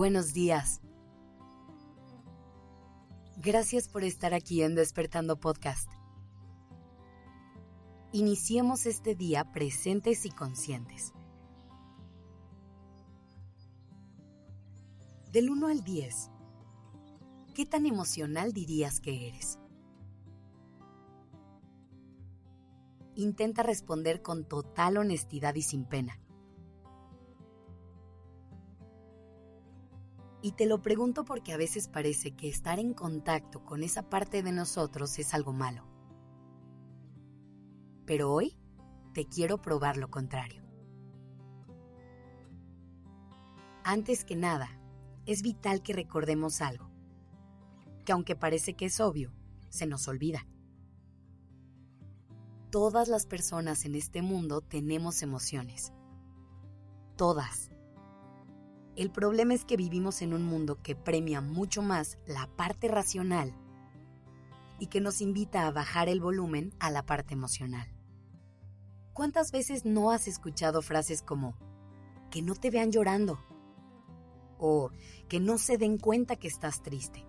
buenos días. Gracias por estar aquí en Despertando Podcast. Iniciemos este día presentes y conscientes. Del 1 al 10, ¿qué tan emocional dirías que eres? Intenta responder con total honestidad y sin pena. Y te lo pregunto porque a veces parece que estar en contacto con esa parte de nosotros es algo malo. Pero hoy te quiero probar lo contrario. Antes que nada, es vital que recordemos algo, que aunque parece que es obvio, se nos olvida. Todas las personas en este mundo tenemos emociones. Todas el problema es que vivimos en un mundo que premia mucho más la parte racional y que nos invita a bajar el volumen a la parte emocional. ¿Cuántas veces no has escuchado frases como que no te vean llorando? O que no se den cuenta que estás triste.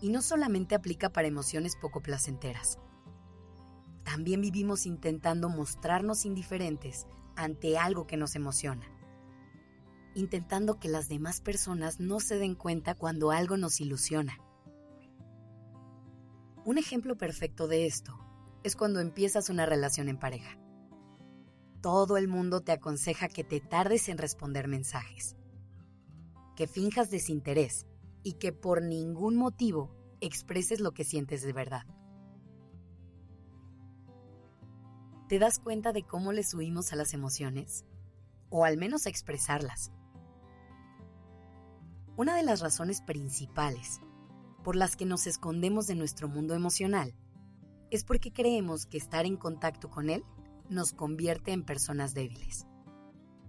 Y no solamente aplica para emociones poco placenteras. También vivimos intentando mostrarnos indiferentes ante algo que nos emociona, intentando que las demás personas no se den cuenta cuando algo nos ilusiona. Un ejemplo perfecto de esto es cuando empiezas una relación en pareja. Todo el mundo te aconseja que te tardes en responder mensajes, que finjas desinterés y que por ningún motivo expreses lo que sientes de verdad. ¿Te das cuenta de cómo les huimos a las emociones? O al menos a expresarlas. Una de las razones principales por las que nos escondemos de nuestro mundo emocional es porque creemos que estar en contacto con él nos convierte en personas débiles.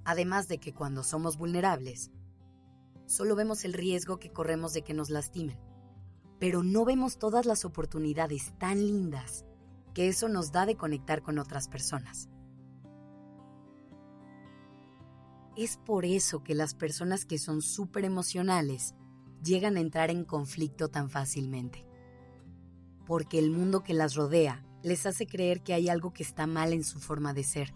Además de que cuando somos vulnerables, solo vemos el riesgo que corremos de que nos lastimen, pero no vemos todas las oportunidades tan lindas que eso nos da de conectar con otras personas. Es por eso que las personas que son súper emocionales llegan a entrar en conflicto tan fácilmente. Porque el mundo que las rodea les hace creer que hay algo que está mal en su forma de ser.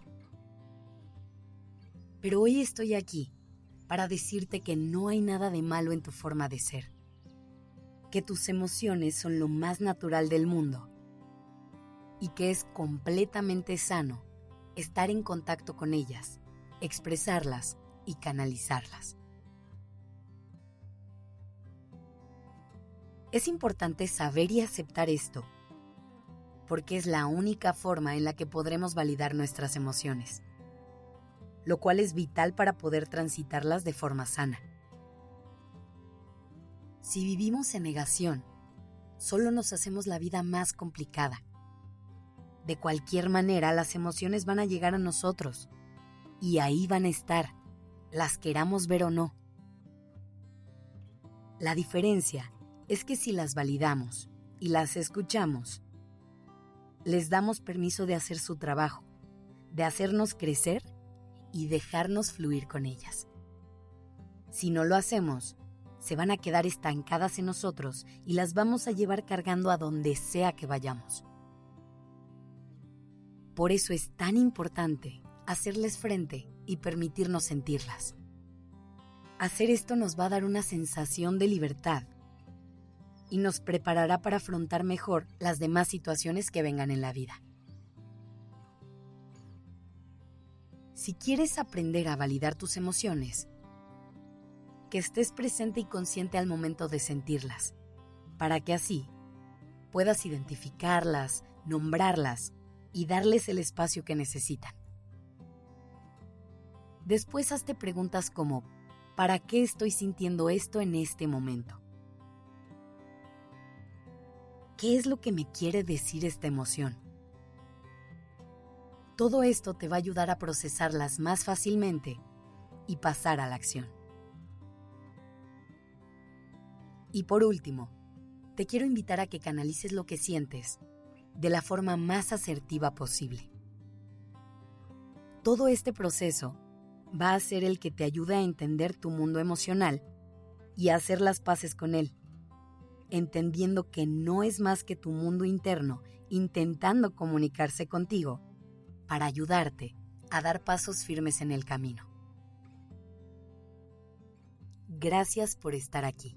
Pero hoy estoy aquí para decirte que no hay nada de malo en tu forma de ser. Que tus emociones son lo más natural del mundo y que es completamente sano estar en contacto con ellas, expresarlas y canalizarlas. Es importante saber y aceptar esto, porque es la única forma en la que podremos validar nuestras emociones, lo cual es vital para poder transitarlas de forma sana. Si vivimos en negación, solo nos hacemos la vida más complicada de cualquier manera, las emociones van a llegar a nosotros y ahí van a estar, las queramos ver o no. La diferencia es que si las validamos y las escuchamos, les damos permiso de hacer su trabajo, de hacernos crecer y dejarnos fluir con ellas. Si no lo hacemos, se van a quedar estancadas en nosotros y las vamos a llevar cargando a donde sea que vayamos. Por eso es tan importante hacerles frente y permitirnos sentirlas. Hacer esto nos va a dar una sensación de libertad y nos preparará para afrontar mejor las demás situaciones que vengan en la vida. Si quieres aprender a validar tus emociones, que estés presente y consciente al momento de sentirlas, para que así puedas identificarlas, nombrarlas y darles el espacio que necesitan. Después hazte preguntas como, ¿para qué estoy sintiendo esto en este momento? ¿Qué es lo que me quiere decir esta emoción? Todo esto te va a ayudar a procesarlas más fácilmente y pasar a la acción. Y por último, te quiero invitar a que canalices lo que sientes de la forma más asertiva posible. Todo este proceso va a ser el que te ayude a entender tu mundo emocional y a hacer las paces con él, entendiendo que no es más que tu mundo interno intentando comunicarse contigo para ayudarte a dar pasos firmes en el camino. Gracias por estar aquí.